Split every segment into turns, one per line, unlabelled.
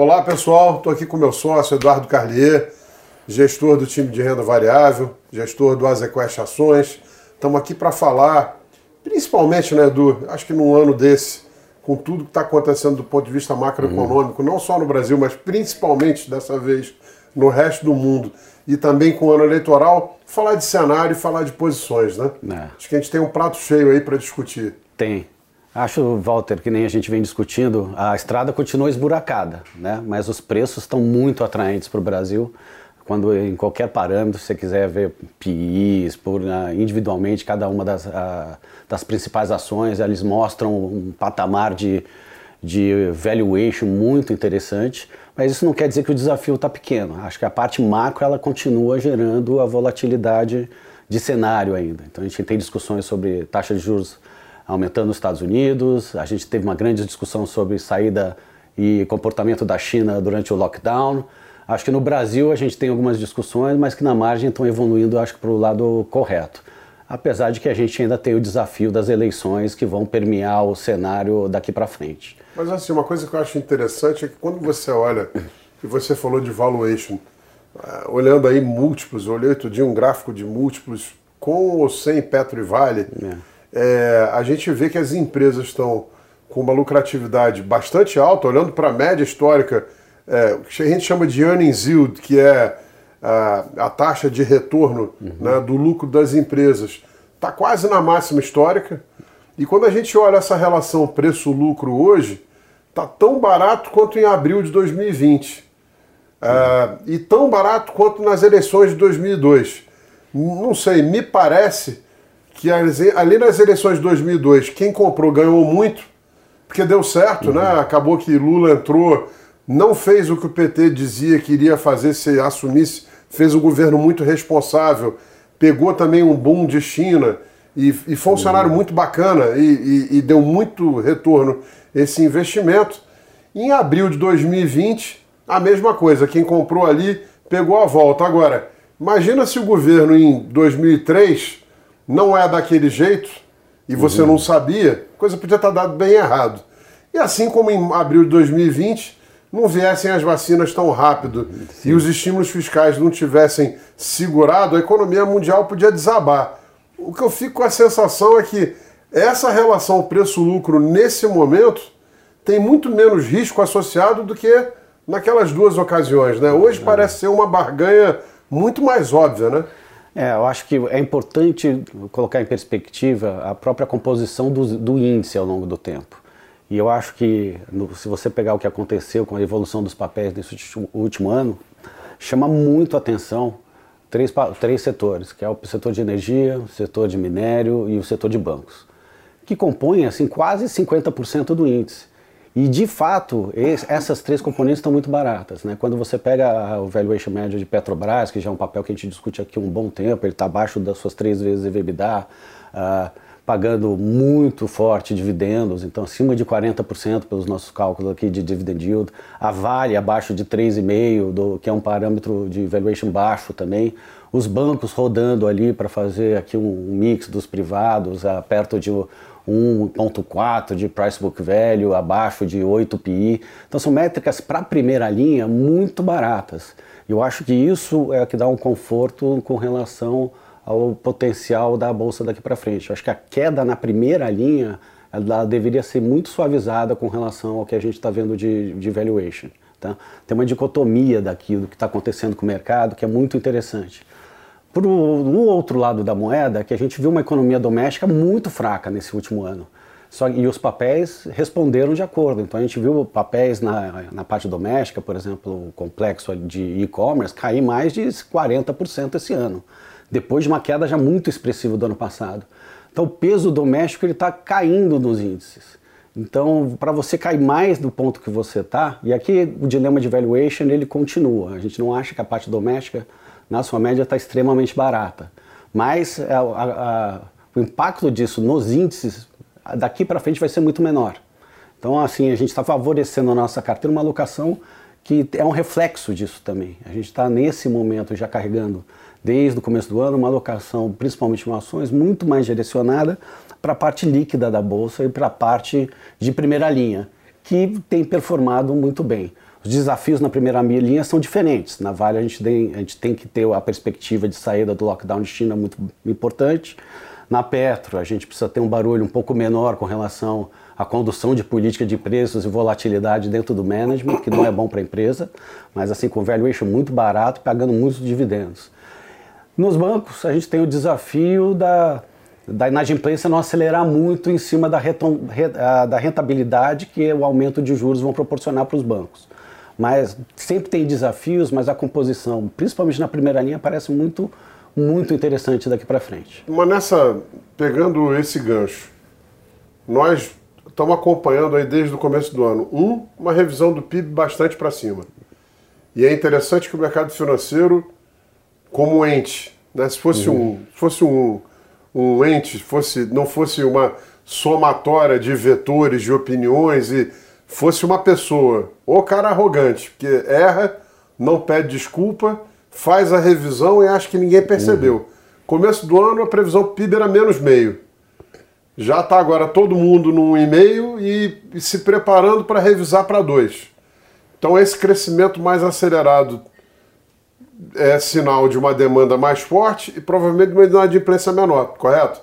Olá pessoal, estou aqui com meu sócio Eduardo Carlier, gestor do time de renda variável, gestor do Azequest Ações. Estamos aqui para falar, principalmente, né, Edu, acho que num ano desse, com tudo que está acontecendo do ponto de vista macroeconômico, uhum. não só no Brasil, mas principalmente dessa vez no resto do mundo, e também com o ano eleitoral, falar de cenário e falar de posições, né? É. Acho que a gente tem um prato cheio aí para discutir.
Tem. Acho, Walter, que nem a gente vem discutindo, a estrada continua esburacada, né? mas os preços estão muito atraentes para o Brasil. Quando em qualquer parâmetro você quiser ver PIs por, uh, individualmente, cada uma das, uh, das principais ações, eles mostram um patamar de, de valuation muito interessante, mas isso não quer dizer que o desafio está pequeno. Acho que a parte macro ela continua gerando a volatilidade de cenário ainda. Então a gente tem discussões sobre taxa de juros aumentando nos Estados Unidos. A gente teve uma grande discussão sobre saída e comportamento da China durante o lockdown. Acho que no Brasil a gente tem algumas discussões, mas que na margem estão evoluindo, acho que para o lado correto. Apesar de que a gente ainda tem o desafio das eleições que vão permear o cenário daqui para frente.
Mas assim, uma coisa que eu acho interessante é que quando você olha, e você falou de valuation, uh, olhando aí múltiplos, eu olhei outro dia um gráfico de múltiplos com ou sem Petro e Vale. É é, a gente vê que as empresas estão com uma lucratividade bastante alta, olhando para a média histórica, é, que a gente chama de earnings yield, que é a, a taxa de retorno uhum. né, do lucro das empresas, está quase na máxima histórica. E quando a gente olha essa relação preço-lucro hoje, está tão barato quanto em abril de 2020. Uhum. É, e tão barato quanto nas eleições de 2002. Não sei, me parece que ali nas eleições de 2002, quem comprou ganhou muito, porque deu certo, né? uhum. né? Acabou que Lula entrou, não fez o que o PT dizia que iria fazer se assumisse, fez um governo muito responsável, pegou também um boom de China e, e foi um uhum. cenário muito bacana e, e, e deu muito retorno esse investimento. Em abril de 2020, a mesma coisa, quem comprou ali pegou a volta. Agora, imagina se o governo em 2003 não é daquele jeito e você uhum. não sabia, a coisa podia estar dado bem errado. E assim como em abril de 2020 não viessem as vacinas tão rápido Sim. e os estímulos fiscais não tivessem segurado, a economia mundial podia desabar. O que eu fico com a sensação é que essa relação preço-lucro nesse momento tem muito menos risco associado do que naquelas duas ocasiões. Né? Hoje parece ser uma barganha muito mais óbvia, né?
É, eu acho que é importante colocar em perspectiva a própria composição do, do índice ao longo do tempo. E eu acho que, no, se você pegar o que aconteceu com a evolução dos papéis nesse último ano, chama muito atenção três, três setores, que é o setor de energia, o setor de minério e o setor de bancos, que compõem assim, quase 50% do índice. E de fato, essas três componentes estão muito baratas. Né? Quando você pega o valuation médio de Petrobras, que já é um papel que a gente discute aqui há um bom tempo, ele está abaixo das suas três vezes EBITDA, uh, pagando muito forte dividendos, então acima de 40% pelos nossos cálculos aqui de dividend yield. A Vale abaixo de 3,5%, que é um parâmetro de valuation baixo também. Os bancos rodando ali para fazer aqui um mix dos privados, uh, perto de 1.4 de price book value, abaixo de 8 PI. Então são métricas para a primeira linha muito baratas. Eu acho que isso é que dá um conforto com relação ao potencial da bolsa daqui para frente. Eu acho que a queda na primeira linha ela deveria ser muito suavizada com relação ao que a gente está vendo de, de valuation. Tá? Tem uma dicotomia daquilo que está acontecendo com o mercado que é muito interessante. Por um outro lado da moeda, que a gente viu uma economia doméstica muito fraca nesse último ano. Só, e os papéis responderam de acordo. Então a gente viu papéis na, na parte doméstica, por exemplo, o complexo de e-commerce, cair mais de 40% esse ano, depois de uma queda já muito expressiva do ano passado. Então o peso doméstico está caindo nos índices. Então, para você cair mais do ponto que você está, e aqui o dilema de valuation ele continua. A gente não acha que a parte doméstica na sua média está extremamente barata. Mas a, a, a, o impacto disso nos índices daqui para frente vai ser muito menor. Então, assim, a gente está favorecendo a nossa carteira uma alocação que é um reflexo disso também. A gente está nesse momento já carregando, desde o começo do ano, uma alocação, principalmente em ações, muito mais direcionada para a parte líquida da bolsa e para a parte de primeira linha, que tem performado muito bem. Os desafios na primeira linha são diferentes. Na Vale a gente tem, a gente tem que ter a perspectiva de saída do lockdown de China muito importante. Na Petro a gente precisa ter um barulho um pouco menor com relação à condução de política de preços e volatilidade dentro do management, que não é bom para a empresa, mas assim com valuation muito barato, pagando muitos dividendos. Nos bancos a gente tem o desafio da da inadimplência não acelerar muito em cima da, retom, da rentabilidade que o aumento de juros vão proporcionar para os bancos. Mas sempre tem desafios, mas a composição, principalmente na primeira linha, parece muito, muito interessante daqui para frente.
Mas nessa, pegando esse gancho, nós estamos acompanhando aí desde o começo do ano, um, uma revisão do PIB bastante para cima. E é interessante que o mercado financeiro, como ente, né, se fosse uhum. um, se fosse um um ente fosse não fosse uma somatória de vetores, de opiniões e fosse uma pessoa, ou cara arrogante, que erra, não pede desculpa, faz a revisão e acha que ninguém percebeu. Uhum. Começo do ano a previsão PIB era menos meio. Já está agora todo mundo num e-mail e, e se preparando para revisar para dois. Então esse crescimento mais acelerado é sinal de uma demanda mais forte e provavelmente uma inadimplência menor, correto?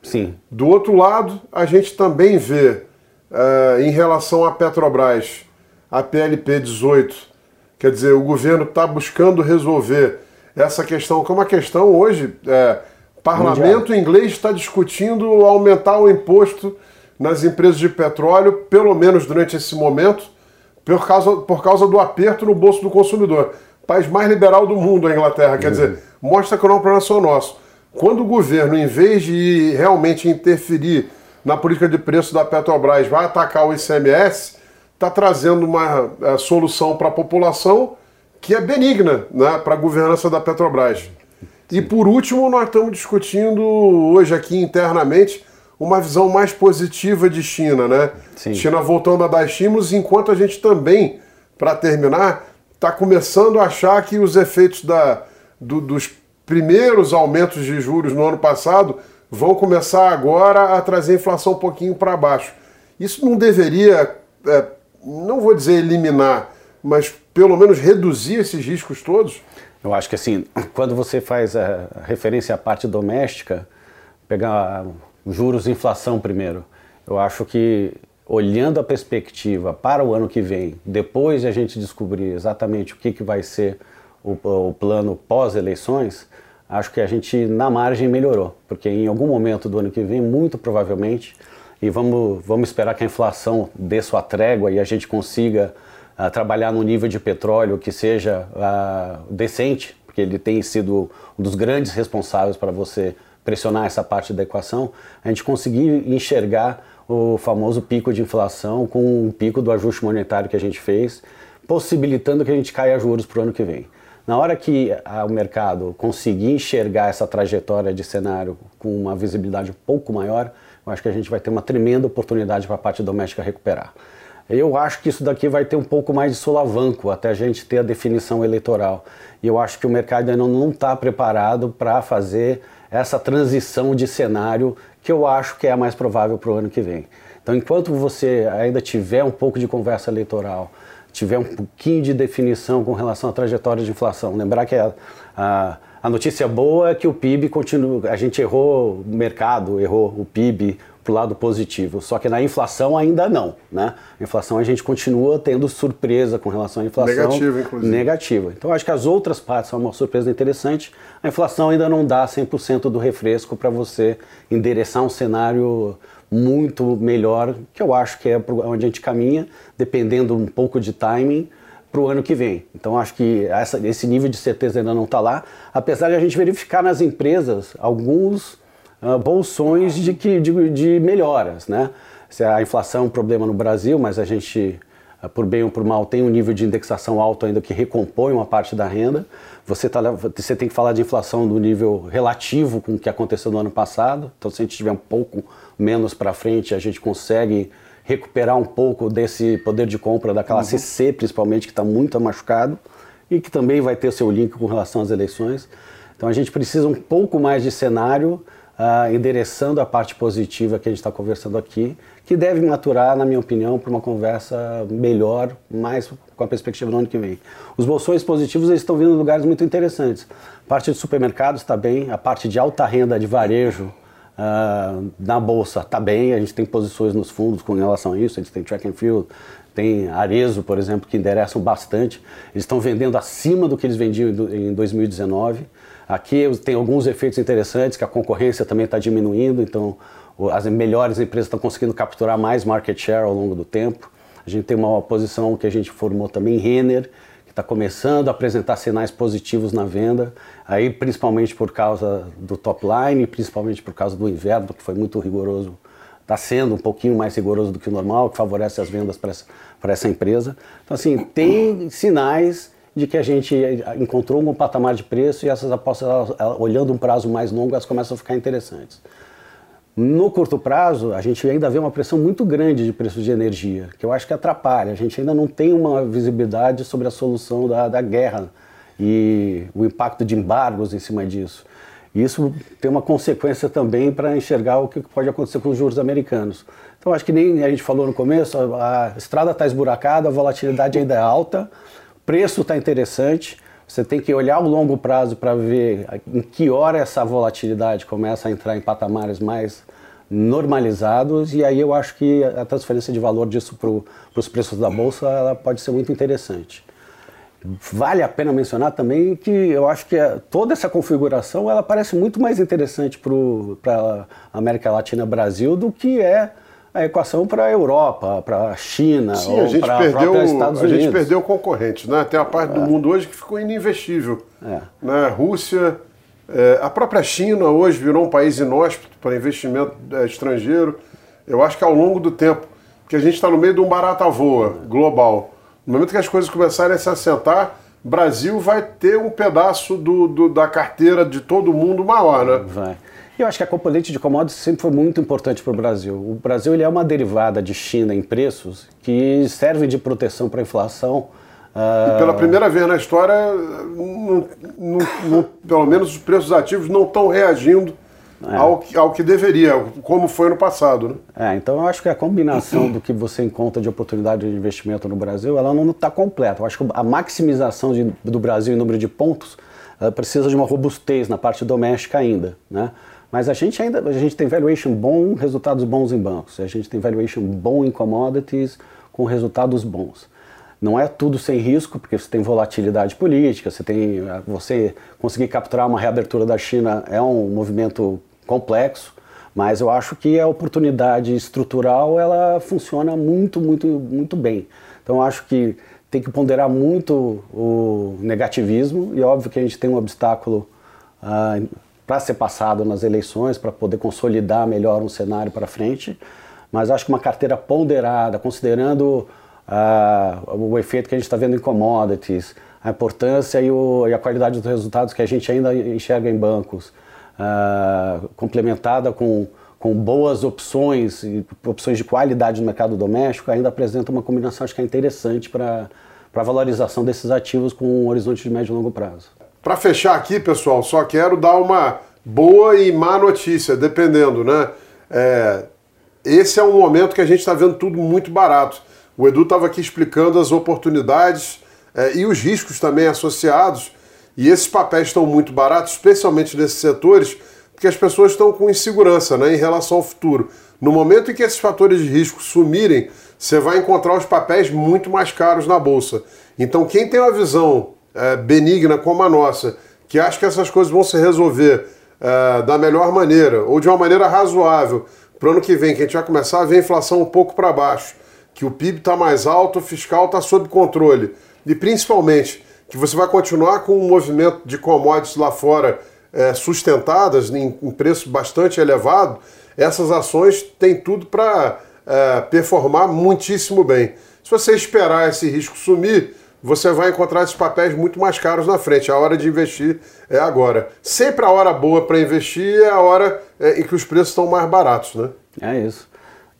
Sim.
Do outro lado, a gente também vê, uh, em relação à Petrobras, a PLP 18, quer dizer, o governo está buscando resolver essa questão, que é uma questão hoje, é, parlamento inglês está discutindo aumentar o imposto nas empresas de petróleo, pelo menos durante esse momento, por causa, por causa do aperto no bolso do consumidor país mais liberal do mundo, a Inglaterra. Quer uhum. dizer, mostra que não é um problema só nosso. Quando o governo, em vez de realmente interferir na política de preço da Petrobras, vai atacar o ICMS, está trazendo uma é, solução para a população que é benigna né, para a governança da Petrobras. E por último, nós estamos discutindo hoje aqui internamente uma visão mais positiva de China, né? Sim. China voltando a dar estímulos, enquanto a gente também, para terminar, está começando a achar que os efeitos da, do, dos primeiros aumentos de juros no ano passado vão começar agora a trazer a inflação um pouquinho para baixo. Isso não deveria, é, não vou dizer eliminar, mas pelo menos reduzir esses riscos todos?
Eu acho que assim, quando você faz a referência à parte doméstica, pegar juros e inflação primeiro, eu acho que olhando a perspectiva para o ano que vem, depois de a gente descobrir exatamente o que, que vai ser o, o plano pós-eleições, acho que a gente na margem melhorou, porque em algum momento do ano que vem, muito provavelmente, e vamos, vamos esperar que a inflação dê sua trégua e a gente consiga uh, trabalhar no nível de petróleo que seja uh, decente, porque ele tem sido um dos grandes responsáveis para você pressionar essa parte da equação, a gente conseguir enxergar o famoso pico de inflação com o pico do ajuste monetário que a gente fez, possibilitando que a gente caia juros para o ano que vem. Na hora que a, o mercado conseguir enxergar essa trajetória de cenário com uma visibilidade um pouco maior, eu acho que a gente vai ter uma tremenda oportunidade para a parte doméstica recuperar. Eu acho que isso daqui vai ter um pouco mais de solavanco até a gente ter a definição eleitoral. E eu acho que o mercado ainda não está preparado para fazer essa transição de cenário que eu acho que é a mais provável para o ano que vem. Então, enquanto você ainda tiver um pouco de conversa eleitoral, tiver um pouquinho de definição com relação à trajetória de inflação, lembrar que a, a, a notícia boa é que o PIB continua, a gente errou o mercado, errou o PIB, para o lado positivo. Só que na inflação ainda não, né? A inflação a gente continua tendo surpresa com relação à inflação.
Negativa, inclusive.
Negativa. Então acho que as outras partes são uma surpresa interessante. A inflação ainda não dá 100% do refresco para você endereçar um cenário muito melhor, que eu acho que é onde a gente caminha, dependendo um pouco de timing para o ano que vem. Então acho que essa, esse nível de certeza ainda não está lá, apesar de a gente verificar nas empresas alguns uh, bolsões de, que, de, de melhoras. Né? Se a inflação é um problema no Brasil, mas a gente, por bem ou por mal, tem um nível de indexação alto ainda que recompõe uma parte da renda. Você, tá, você tem que falar de inflação do nível relativo com o que aconteceu no ano passado. Então, se a gente tiver um pouco menos para frente, a gente consegue recuperar um pouco desse poder de compra da classe uhum. C, principalmente, que está muito machucado e que também vai ter seu link com relação às eleições. Então, a gente precisa um pouco mais de cenário uh, endereçando a parte positiva que a gente está conversando aqui, que deve maturar, na minha opinião, para uma conversa melhor, mais com a perspectiva do ano que vem. Os bolsões positivos eles estão vindo em lugares muito interessantes. A parte de supermercados está bem, a parte de alta renda de varejo uh, na bolsa está bem, a gente tem posições nos fundos com relação a isso, a gente tem track and field, tem Arezo, por exemplo, que endereçam bastante. Eles estão vendendo acima do que eles vendiam em 2019. Aqui tem alguns efeitos interessantes, que a concorrência também está diminuindo, então as melhores empresas estão conseguindo capturar mais market share ao longo do tempo. A gente tem uma posição que a gente formou também, Renner, que está começando a apresentar sinais positivos na venda, aí principalmente por causa do top line, principalmente por causa do inverno, que foi muito rigoroso, está sendo um pouquinho mais rigoroso do que o normal, que favorece as vendas para essa, essa empresa. Então, assim, tem sinais de que a gente encontrou um patamar de preço e essas apostas, olhando um prazo mais longo, elas começam a ficar interessantes. No curto prazo, a gente ainda vê uma pressão muito grande de preço de energia, que eu acho que atrapalha. A gente ainda não tem uma visibilidade sobre a solução da, da guerra e o impacto de embargos em cima disso. Isso tem uma consequência também para enxergar o que pode acontecer com os juros americanos. Então, acho que nem a gente falou no começo, a estrada está esburacada, a volatilidade ainda é alta, preço está interessante, você tem que olhar o longo prazo para ver em que hora essa volatilidade começa a entrar em patamares mais normalizados e aí eu acho que a transferência de valor disso para os preços da bolsa ela pode ser muito interessante. Vale a pena mencionar também que eu acho que toda essa configuração ela parece muito mais interessante para a América Latina Brasil do que é a equação para a Europa, para a China,
Sim, ou para os Estados Unidos. A gente perdeu concorrentes, né? Tem a parte é. do mundo hoje que ficou ininvestível. É. Né? Rússia, é, a própria China hoje virou um país inóspito para investimento é, estrangeiro. Eu acho que ao longo do tempo, que a gente está no meio de um barata voa global, no momento que as coisas começarem a se assentar, Brasil vai ter um pedaço do, do da carteira de todo mundo maior, né?
Vai. Eu acho que a componente de commodities sempre foi muito importante para o Brasil. O Brasil ele é uma derivada de China em preços que serve de proteção para a inflação.
Uh... E pela primeira vez na história, pelo menos os preços ativos não estão reagindo é. ao, ao que deveria, como foi no passado. Né?
É, então eu acho que a combinação do que você encontra de oportunidade de investimento no Brasil, ela não está completa. Eu acho que a maximização de, do Brasil em número de pontos precisa de uma robustez na parte doméstica ainda. Né? Mas a gente ainda a gente tem valuation bom, resultados bons em bancos. A gente tem valuation bom em commodities com resultados bons. Não é tudo sem risco, porque você tem volatilidade política, você tem você conseguir capturar uma reabertura da China é um movimento complexo, mas eu acho que a oportunidade estrutural ela funciona muito, muito, muito bem. Então acho que tem que ponderar muito o negativismo e óbvio que a gente tem um obstáculo uh, para ser passado nas eleições, para poder consolidar melhor um cenário para frente. Mas acho que uma carteira ponderada, considerando uh, o efeito que a gente está vendo em commodities, a importância e, o, e, a qualidade dos resultados que a gente ainda enxerga em bancos, uh, complementada com, com boas opções, opções de qualidade no mercado doméstico, ainda apresenta uma combinação acho que é interessante para a valorização desses ativos com um horizonte de médio e longo prazo.
Para fechar aqui, pessoal, só quero dar uma boa e má notícia, dependendo, né? É, esse é um momento que a gente está vendo tudo muito barato. O Edu estava aqui explicando as oportunidades é, e os riscos também associados. E esses papéis estão muito baratos, especialmente nesses setores, porque as pessoas estão com insegurança né, em relação ao futuro. No momento em que esses fatores de risco sumirem, você vai encontrar os papéis muito mais caros na bolsa. Então, quem tem uma visão é, benigna como a nossa, que acha que essas coisas vão se resolver é, da melhor maneira, ou de uma maneira razoável, para o ano que vem, que a gente vai começar a ver a inflação um pouco para baixo, que o PIB está mais alto, o fiscal está sob controle, e principalmente que você vai continuar com um movimento de commodities lá fora é, sustentadas em, em preço bastante elevado, essas ações têm tudo para é, performar muitíssimo bem. Se você esperar esse risco sumir, você vai encontrar esses papéis muito mais caros na frente. A hora de investir é agora. Sempre a hora boa para investir é a hora é, em que os preços estão mais baratos, né?
É isso.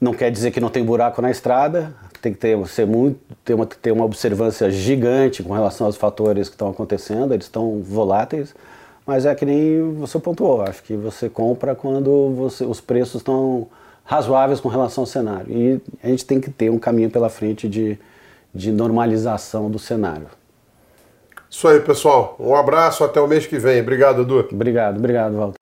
Não quer dizer que não tem buraco na estrada, tem que ter, ser muito, ter, uma, ter uma observância gigante com relação aos fatores que estão acontecendo, eles estão voláteis, mas é que nem você pontuou, acho que você compra quando você, os preços estão razoáveis com relação ao cenário. E a gente tem que ter um caminho pela frente de, de normalização do cenário.
Isso aí, pessoal. Um abraço, até o mês que vem. Obrigado, Edu.
Obrigado, obrigado, Walter.